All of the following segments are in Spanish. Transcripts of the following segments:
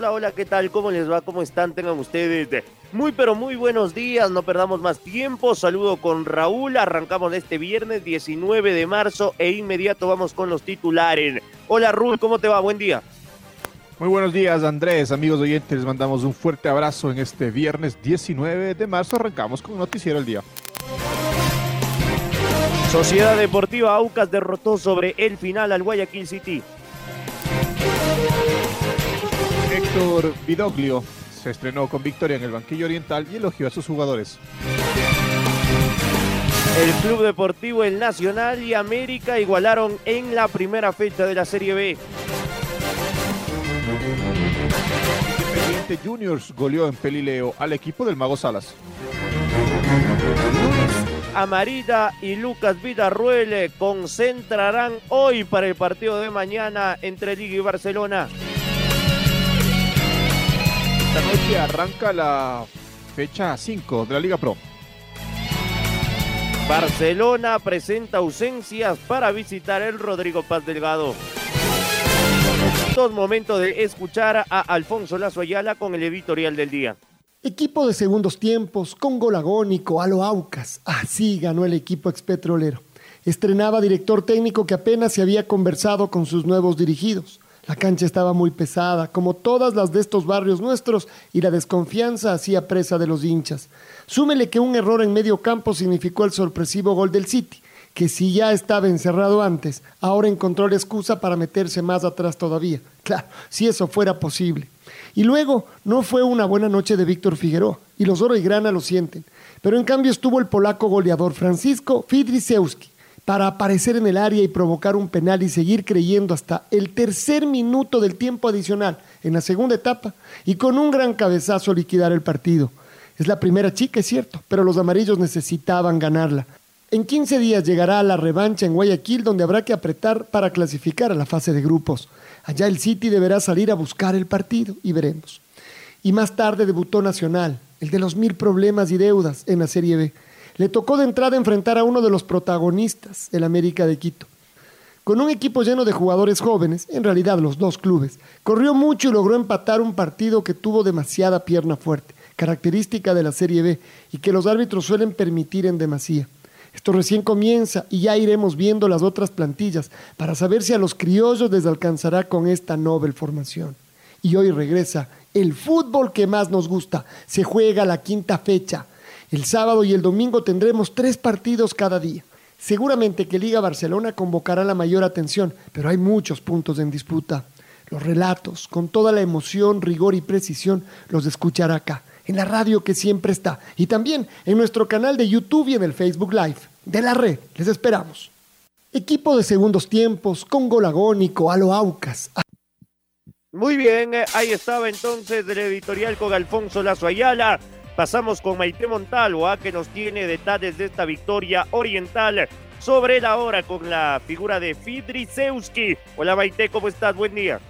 Hola, hola, ¿qué tal? ¿Cómo les va? ¿Cómo están? Tengan ustedes muy, pero muy buenos días. No perdamos más tiempo. Saludo con Raúl. Arrancamos este viernes 19 de marzo e inmediato vamos con los titulares. Hola, Raúl, ¿cómo te va? Buen día. Muy buenos días, Andrés. Amigos oyentes, les mandamos un fuerte abrazo en este viernes 19 de marzo. Arrancamos con Noticiero el Día. Sociedad Deportiva Aucas derrotó sobre el final al Guayaquil City. Héctor Vidoglio se estrenó con victoria en el banquillo oriental y elogió a sus jugadores. El Club Deportivo El Nacional y América igualaron en la primera fecha de la Serie B. Independiente Juniors goleó en Pelileo al equipo del Mago Salas. Amarita y Lucas Villarruel concentrarán hoy para el partido de mañana entre Liga y Barcelona. Esta noche arranca la fecha 5 de la Liga Pro. Barcelona presenta ausencias para visitar el Rodrigo Paz Delgado. Dos momentos de escuchar a Alfonso Lazo Ayala con el editorial del día. Equipo de segundos tiempos, con gol agónico, a lo Aucas. Así ganó el equipo expetrolero. Estrenaba director técnico que apenas se había conversado con sus nuevos dirigidos. La cancha estaba muy pesada, como todas las de estos barrios nuestros, y la desconfianza hacía presa de los hinchas. Súmele que un error en medio campo significó el sorpresivo gol del City, que si ya estaba encerrado antes, ahora encontró la excusa para meterse más atrás todavía. Claro, si eso fuera posible. Y luego, no fue una buena noche de Víctor Figueroa, y los oro y grana lo sienten. Pero en cambio estuvo el polaco goleador Francisco Fidrisewski, para aparecer en el área y provocar un penal y seguir creyendo hasta el tercer minuto del tiempo adicional en la segunda etapa y con un gran cabezazo liquidar el partido. Es la primera chica, es cierto, pero los amarillos necesitaban ganarla. En 15 días llegará la revancha en Guayaquil donde habrá que apretar para clasificar a la fase de grupos. Allá el City deberá salir a buscar el partido y veremos. Y más tarde debutó Nacional, el de los mil problemas y deudas en la Serie B le tocó de entrada enfrentar a uno de los protagonistas, el América de Quito. Con un equipo lleno de jugadores jóvenes, en realidad los dos clubes, corrió mucho y logró empatar un partido que tuvo demasiada pierna fuerte, característica de la Serie B y que los árbitros suelen permitir en demasía. Esto recién comienza y ya iremos viendo las otras plantillas para saber si a los criollos les alcanzará con esta noble formación. Y hoy regresa el fútbol que más nos gusta. Se juega la quinta fecha. El sábado y el domingo tendremos tres partidos cada día. Seguramente que Liga Barcelona convocará la mayor atención, pero hay muchos puntos en disputa. Los relatos, con toda la emoción, rigor y precisión, los escuchará acá, en la radio que siempre está, y también en nuestro canal de YouTube y en el Facebook Live de la red. Les esperamos. Equipo de segundos tiempos, con gol agónico, a Aucas. Muy bien, eh, ahí estaba entonces el editorial con Alfonso Lazo Ayala. Pasamos con Maite Montalvo, que nos tiene detalles de esta victoria oriental sobre la hora con la figura de Fidrisewski. Hola Maite, ¿cómo estás? Buen día.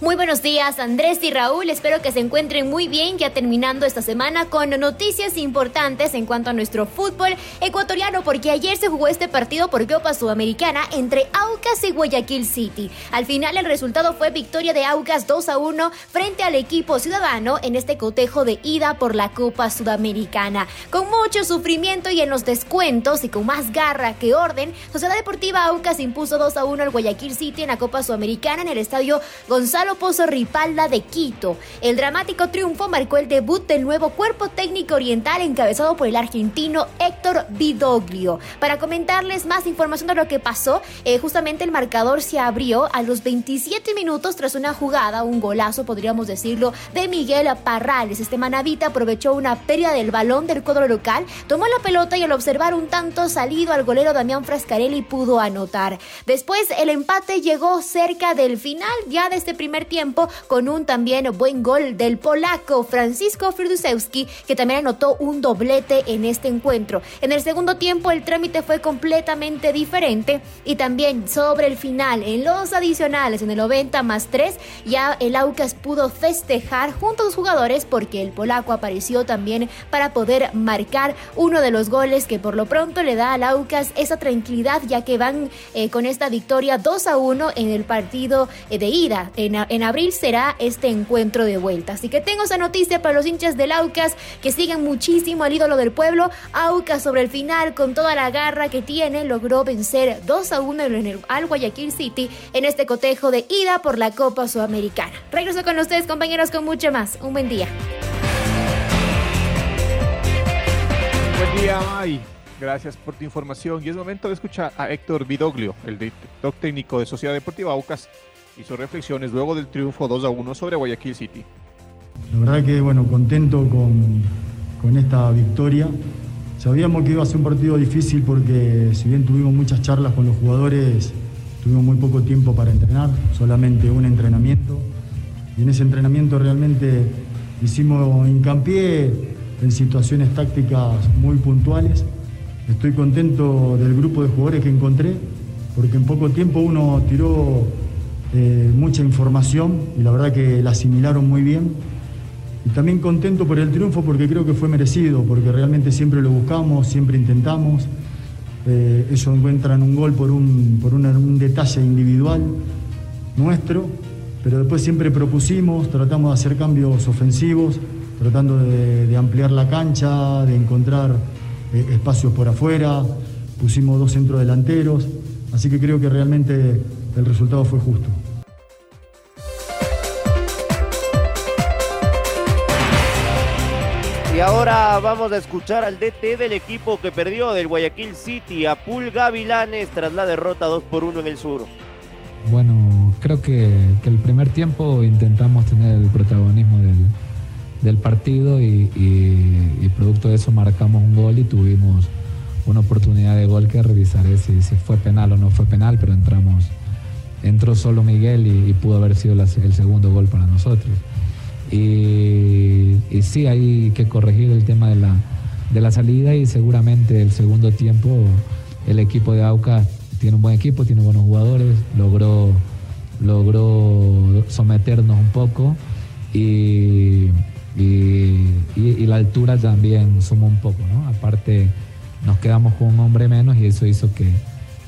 Muy buenos días Andrés y Raúl, espero que se encuentren muy bien ya terminando esta semana con noticias importantes en cuanto a nuestro fútbol ecuatoriano porque ayer se jugó este partido por Copa Sudamericana entre Aucas y Guayaquil City. Al final el resultado fue victoria de Aucas 2 a 1 frente al equipo ciudadano en este cotejo de ida por la Copa Sudamericana. Con mucho sufrimiento y en los descuentos y con más garra que orden, Sociedad Deportiva Aucas impuso 2 a 1 al Guayaquil City en la Copa Sudamericana en el estadio Gonzalo Pozo Ripalda de Quito. El dramático triunfo marcó el debut del nuevo cuerpo técnico oriental encabezado por el argentino Héctor Vidoglio. Para comentarles más información de lo que pasó, eh, justamente el marcador se abrió a los 27 minutos tras una jugada, un golazo podríamos decirlo, de Miguel Parrales. Este manavita aprovechó una pérdida del balón del cuadro local, tomó la pelota y al observar un tanto salido al golero Damián Frascarelli pudo anotar. Después el empate llegó cerca del final ya de este primer tiempo con un también buen gol del polaco Francisco Friedusewski que también anotó un doblete en este encuentro. En el segundo tiempo el trámite fue completamente diferente y también sobre el final en los adicionales en el 90 más 3 ya el Aucas pudo festejar junto a los jugadores porque el polaco apareció también para poder marcar uno de los goles que por lo pronto le da al Aucas esa tranquilidad ya que van eh, con esta victoria 2 a 1 en el partido eh, de ida. En, en, abril será este encuentro de vuelta. Así que tengo esa noticia para los hinchas del Aucas que siguen muchísimo al ídolo del pueblo. Aucas sobre el final con toda la garra que tiene logró vencer 2 a 1 en el, al Guayaquil City en este cotejo de ida por la Copa Sudamericana. Regreso con ustedes compañeros con mucho más. Un buen día. Buen día, May. Gracias por tu información. Y es momento de escuchar a Héctor Vidoglio, el director técnico de Sociedad Deportiva Aucas, y sus reflexiones luego del triunfo 2 a 1 sobre Guayaquil City. La verdad que, bueno, contento con, con esta victoria. Sabíamos que iba a ser un partido difícil porque si bien tuvimos muchas charlas con los jugadores, tuvimos muy poco tiempo para entrenar, solamente un entrenamiento. Y en ese entrenamiento realmente hicimos hincapié en situaciones tácticas muy puntuales. Estoy contento del grupo de jugadores que encontré, porque en poco tiempo uno tiró eh, mucha información y la verdad que la asimilaron muy bien. Y también contento por el triunfo porque creo que fue merecido, porque realmente siempre lo buscamos, siempre intentamos. Eh, ellos encuentran un gol por, un, por un, detalle individual nuestro, pero después siempre propusimos, tratamos de hacer cambios ofensivos, tratando de, ampliar la cancha, de encontrar eh, espacios por afuera, pusimos dos centros delanteros, así que creo que realmente el resultado fue justo. Y ahora vamos a escuchar al DT del equipo que perdió del Guayaquil City, a Pul Gavilanes, tras la derrota 2 por 1 en el sur. Bueno, creo que, que el primer tiempo intentamos tener el protagonismo del, del partido y, producto de eso marcamos un gol y tuvimos una oportunidad de gol que revisaré si, si fue penal o no fue penal, pero entramos, entró solo Miguel y, pudo haber sido el segundo gol para nosotros. Y, sí, hay que corregir el tema de la, de la salida y seguramente el segundo tiempo el equipo de Aucas tiene un buen equipo, tiene buenos jugadores, logró, logró someternos un poco y, y, la altura también suma un poco, ¿no? Aparte nos quedamos con un hombre menos y eso hizo que,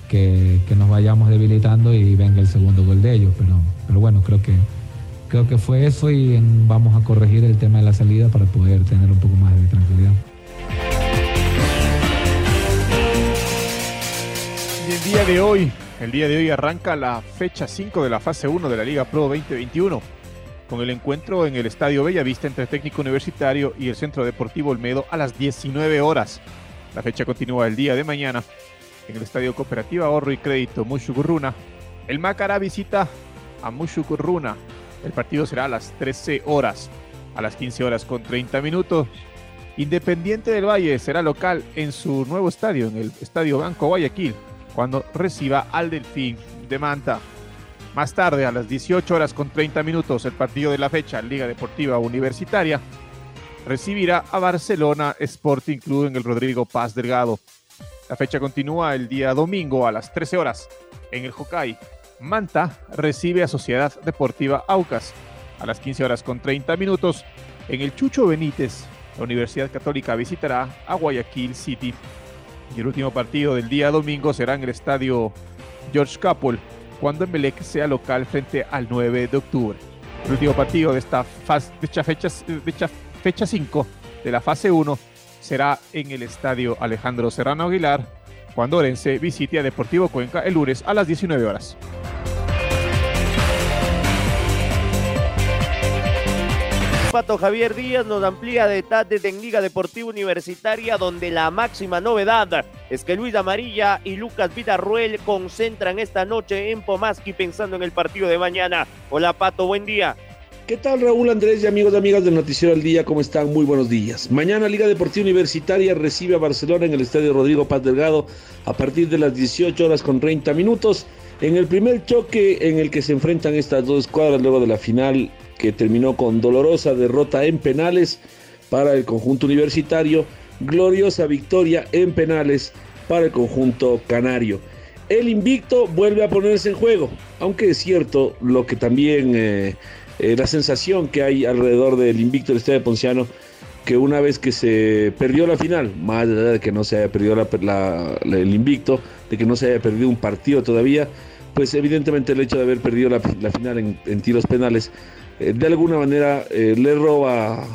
que, que, nos vayamos debilitando y venga el segundo gol de ellos, pero, pero bueno, creo que creo que fue eso y vamos a corregir el tema de la salida para poder tener un poco más de tranquilidad. Y el día de hoy, el día de hoy arranca la fecha 5 de la fase 1 de la Liga Pro 2021 con el encuentro en el Estadio Bellavista entre Técnico Universitario y el Centro Deportivo Olmedo a las 19 horas. La fecha continúa el día de mañana en el Estadio Cooperativa Ahorro y Crédito Mushugurruna. El Macará visita a Mushugurruna el partido será a las 13 horas, a las 15 horas con 30 minutos. Independiente del Valle será local en su nuevo estadio, en el Estadio Banco Guayaquil, cuando reciba al Delfín de Manta. Más tarde, a las 18 horas con 30 minutos, el partido de la fecha, Liga Deportiva Universitaria, recibirá a Barcelona Sporting Club en el Rodrigo Paz Delgado. La fecha continúa el día domingo a las 13 horas en el Hokai Manta recibe a Sociedad Deportiva Aucas a las 15 horas con 30 minutos. En el Chucho Benítez, la Universidad Católica visitará a Guayaquil City. Y el último partido del día domingo será en el estadio George Capel, cuando Emelec sea local frente al 9 de octubre. El último partido de esta, esta fecha, de fecha 5 de la fase 1 será en el estadio Alejandro Serrano Aguilar, cuando Orense visite a Deportivo Cuenca el lunes a las 19 horas. Pato Javier Díaz nos amplía detalles en Liga Deportiva Universitaria, donde la máxima novedad es que Luis Amarilla y Lucas Vidarruel concentran esta noche en Pomaski pensando en el partido de mañana. Hola Pato, buen día. ¿Qué tal Raúl Andrés y amigos y amigas del Noticiero al Día? ¿Cómo están? Muy buenos días. Mañana Liga Deportiva Universitaria recibe a Barcelona en el Estadio Rodrigo Paz Delgado a partir de las 18 horas con 30 minutos. En el primer choque en el que se enfrentan estas dos escuadras luego de la final que terminó con dolorosa derrota en penales para el conjunto universitario, gloriosa victoria en penales para el conjunto canario. El invicto vuelve a ponerse en juego, aunque es cierto lo que también... Eh, eh, la sensación que hay alrededor del invicto del Estadio Ponciano, que una vez que se perdió la final, más allá de que no se haya perdido el invicto, de que no se haya perdido un partido todavía, pues evidentemente el hecho de haber perdido la, final en, tiros penales, de alguna manera eh, le roba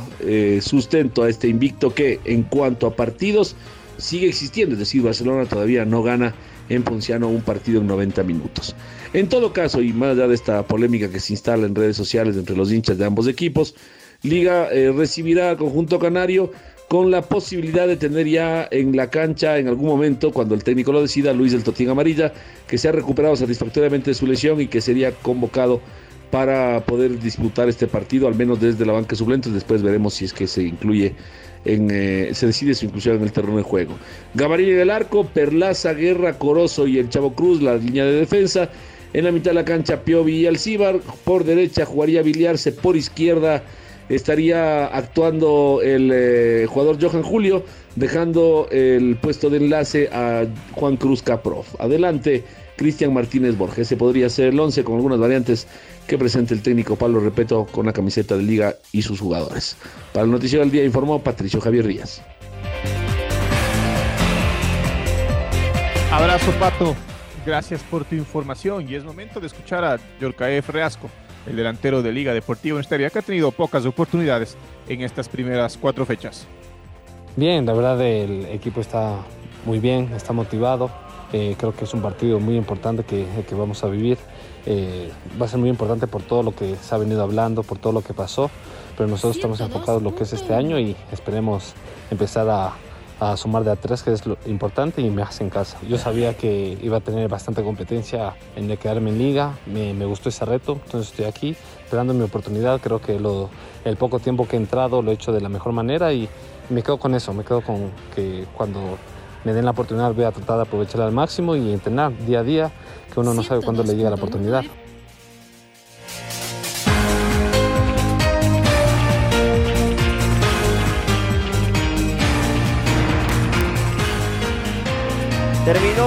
sustento a este invicto que en cuanto a partidos sigue existiendo, es decir, Barcelona todavía no gana en Ponciano un partido en 90 minutos. En todo caso, y más allá de esta polémica que se instala en redes sociales entre los hinchas de ambos equipos, Liga eh, recibirá al conjunto canario con la posibilidad de tener ya en la cancha en algún momento, cuando el técnico lo decida, Luis del Totín Amarilla, que se ha recuperado satisfactoriamente de su lesión y que sería convocado para poder disputar este partido, al menos desde la banca suplente. Después veremos si es que se incluye en, eh, se decide su inclusión en el terreno de juego. Gamarilla en el arco, Perlaza, Guerra, Corozo y el Chavo Cruz, la línea de defensa. En la mitad de la cancha, Piovi y Alcibar. Por derecha jugaría Biliarse, por izquierda estaría actuando el eh, jugador Johan Julio, dejando el puesto de enlace a Juan Cruz Caprof. Adelante, Cristian Martínez Borges. Ese podría ser el 11 con algunas variantes que presente el técnico Pablo Repeto con la camiseta de Liga y sus jugadores. Para el Noticiero del Día informó Patricio Javier Díaz. Abrazo, Pato. Gracias por tu información y es momento de escuchar a Yorcaef Reasco, el delantero de Liga Deportiva Universitaria que ha tenido pocas oportunidades en estas primeras cuatro fechas. Bien, la verdad el equipo está muy bien, está motivado. Eh, creo que es un partido muy importante que, que vamos a vivir. Eh, va a ser muy importante por todo lo que se ha venido hablando, por todo lo que pasó, pero nosotros estamos enfocados en lo que es este año y esperemos empezar a, sumar de a tres, que es lo importante, y me hace en casa. Yo sabía que iba a tener bastante competencia en de quedarme en liga, me, gustó ese reto, entonces estoy aquí esperando mi oportunidad. Creo que lo, el poco tiempo que he entrado lo he hecho de la mejor manera y me quedo con eso, me quedo con que cuando me den la oportunidad voy a tratar de aprovecharla al máximo y entrenar día a día que uno no sabe cuándo le llega la oportunidad.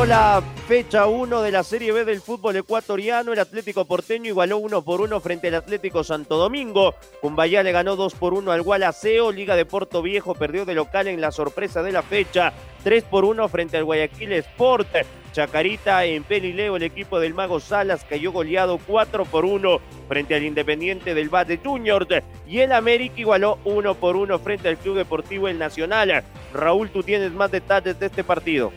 La fecha 1 de la Serie B del fútbol ecuatoriano. El Atlético Porteño igualó 1 por 1 frente al Atlético Santo Domingo. Cumbaya le ganó 2 por 1 al Gualaceo. Liga de Puerto Viejo perdió de local en la sorpresa de la fecha. 3 por 1 frente al Guayaquil Sport. Chacarita en Pelileo, el equipo del Mago Salas cayó goleado 4 por 1 frente al Independiente del Bate Junior y el América igualó 1 por 1 frente al Club Deportivo El Nacional. Raúl, tú tienes más detalles de este partido.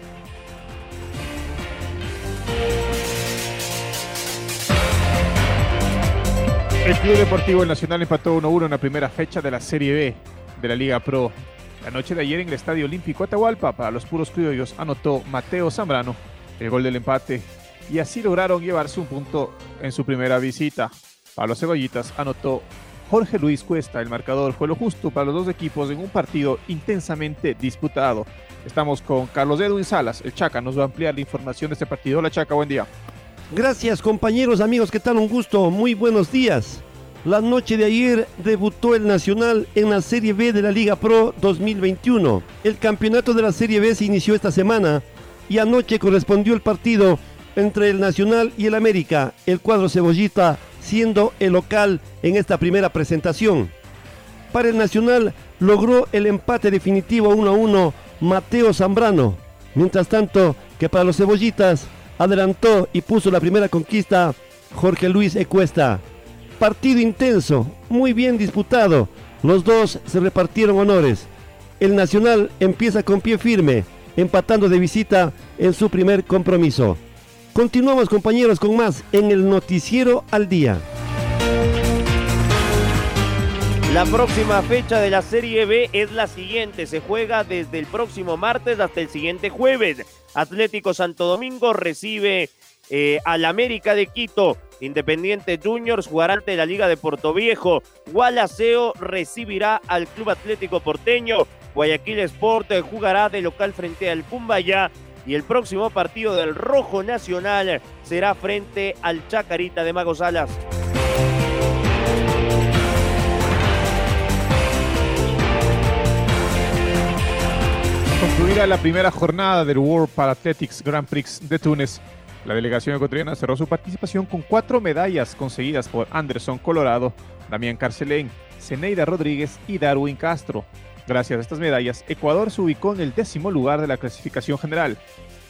El Club Deportivo Nacional empató 1-1 en la primera fecha de la Serie B de la Liga Pro. La noche de ayer en el Estadio Olímpico Atahualpa, para los puros criollos, anotó Mateo Zambrano el gol del empate y así lograron llevarse un punto en su primera visita. Para los cebollitas anotó Jorge Luis Cuesta. El marcador fue lo justo para los dos equipos en un partido intensamente disputado. Estamos con Carlos Edwin Salas. El Chaca nos va a ampliar la información de este partido. Hola Chaca, buen día. Gracias compañeros, amigos, ¿qué tal? Un gusto, muy buenos días. La noche de ayer debutó el Nacional en la Serie B de la Liga Pro 2021. El campeonato de la Serie B se inició esta semana y anoche correspondió el partido entre el Nacional y el América, el cuadro cebollita siendo el local en esta primera presentación. Para el Nacional logró el empate definitivo 1 a 1 Mateo Zambrano, mientras tanto que para los cebollitas adelantó y puso la primera conquista Jorge Luis Ecuesta. Partido intenso, muy bien disputado, los dos se repartieron honores. El Nacional empieza con pie firme, empatando de visita en su primer compromiso. Continuamos compañeros con más en el noticiero al día. La próxima fecha de la Serie B es la siguiente. Se juega desde el próximo martes hasta el siguiente jueves. Atlético Santo Domingo recibe eh, al América de Quito. Independiente Juniors jugará ante la Liga de Puerto Viejo. Gualaceo recibirá al Club Atlético Porteño. Guayaquil Sport jugará de local frente al Cumbaya. Y el próximo partido del Rojo Nacional será frente al Chacarita de Mago Salas. La primera jornada del World Parathletics Grand Prix de Túnez, la delegación ecuatoriana cerró su participación con cuatro medallas conseguidas por Anderson Colorado, Damián Carcelén, Zeneida Rodríguez y Darwin Castro. Gracias a estas medallas, Ecuador se ubicó en el décimo lugar de la clasificación general.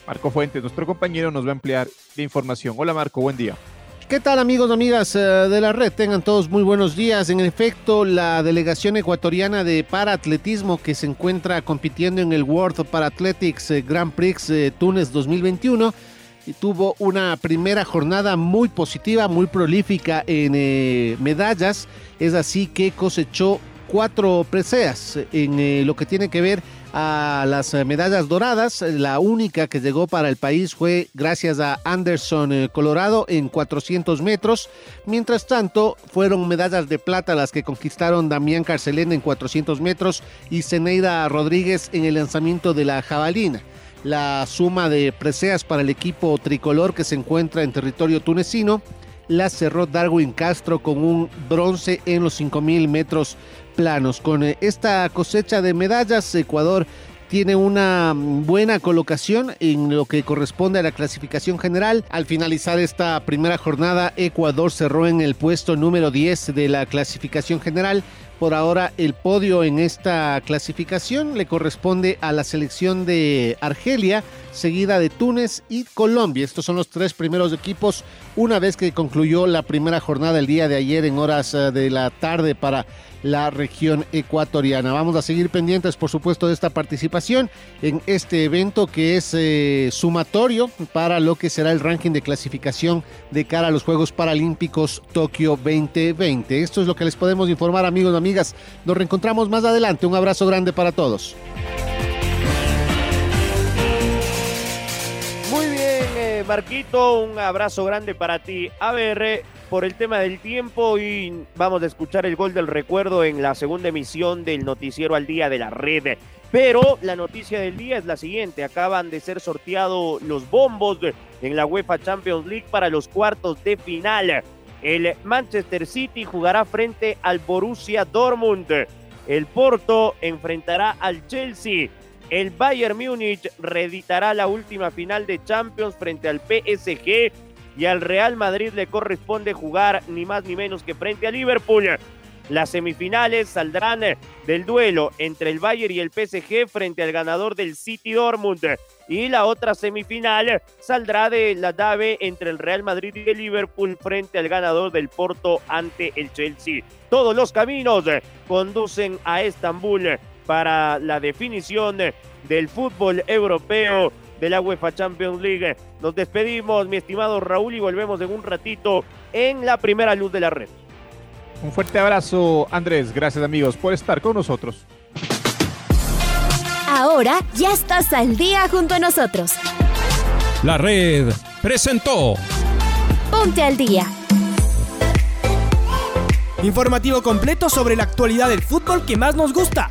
Marco Fuentes, nuestro compañero, nos va a ampliar la información. Hola Marco, buen día. ¿Qué tal amigos, amigas eh, de la red? Tengan todos muy buenos días. En efecto, la delegación ecuatoriana de paraatletismo que se encuentra compitiendo en el World Parathletics eh, Grand Prix de Túnez 2021 tuvo una primera jornada muy positiva, muy prolífica en eh, medallas. Es así que cosechó cuatro preseas en lo que tiene que ver a las eh, medallas doradas. La única que llegó para el país fue gracias a Anderson eh, Colorado en 400 metros. Mientras tanto, fueron medallas de plata las que conquistaron Damián Carcelén en 400 metros y Zeneida Rodríguez en el lanzamiento de la jabalina. La suma de preseas para el equipo tricolor que se encuentra en territorio tunecino la cerró Darwin Castro con un bronce en los 5.000 metros planos. Con eh, esta cosecha de medallas, Ecuador tiene una buena colocación en lo que corresponde a la clasificación general. Al finalizar esta primera jornada, Ecuador cerró en el puesto número 10 de la clasificación general por ahora el podio en esta clasificación le corresponde a la selección de Argelia, seguida de Túnez y Colombia. Estos son los tres primeros equipos una vez que concluyó la primera jornada el día de ayer en horas eh, de la tarde para la región ecuatoriana. Vamos a seguir pendientes, por supuesto, de esta participación en este evento que es eh, sumatorio para lo que será el ranking de clasificación de cara a los Juegos Paralímpicos Tokio 2020. Esto es lo que les podemos informar, amigos y amigas. Nos reencontramos más adelante. Un abrazo grande para todos. Marquito, un abrazo grande para ti. A ver, por el tema del tiempo y vamos a escuchar el gol del recuerdo en la segunda emisión del noticiero al día de la red. Pero la noticia del día es la siguiente, acaban de ser sorteados los bombos en la UEFA Champions League para los cuartos de final. El Manchester City jugará frente al Borussia Dortmund. El Porto enfrentará al Chelsea. El Bayern Múnich reeditará la última final de Champions frente al PSG y al Real Madrid le corresponde jugar ni más ni menos que frente a Liverpool. Las semifinales saldrán del duelo entre el Bayern y el PSG frente al ganador del City Dortmund. Y la otra semifinal saldrá de la llave entre el Real Madrid y el Liverpool frente al ganador del Porto ante el Chelsea. Todos los caminos conducen a Estambul para la definición del fútbol europeo de la UEFA Champions League. Nos despedimos, mi estimado Raúl, y volvemos en un ratito en la primera luz de la red. Un fuerte abrazo, Andrés. Gracias, amigos, por estar con nosotros. Ahora ya estás al día junto a nosotros. La red presentó. Ponte al día. Informativo completo sobre la actualidad del fútbol que más nos gusta,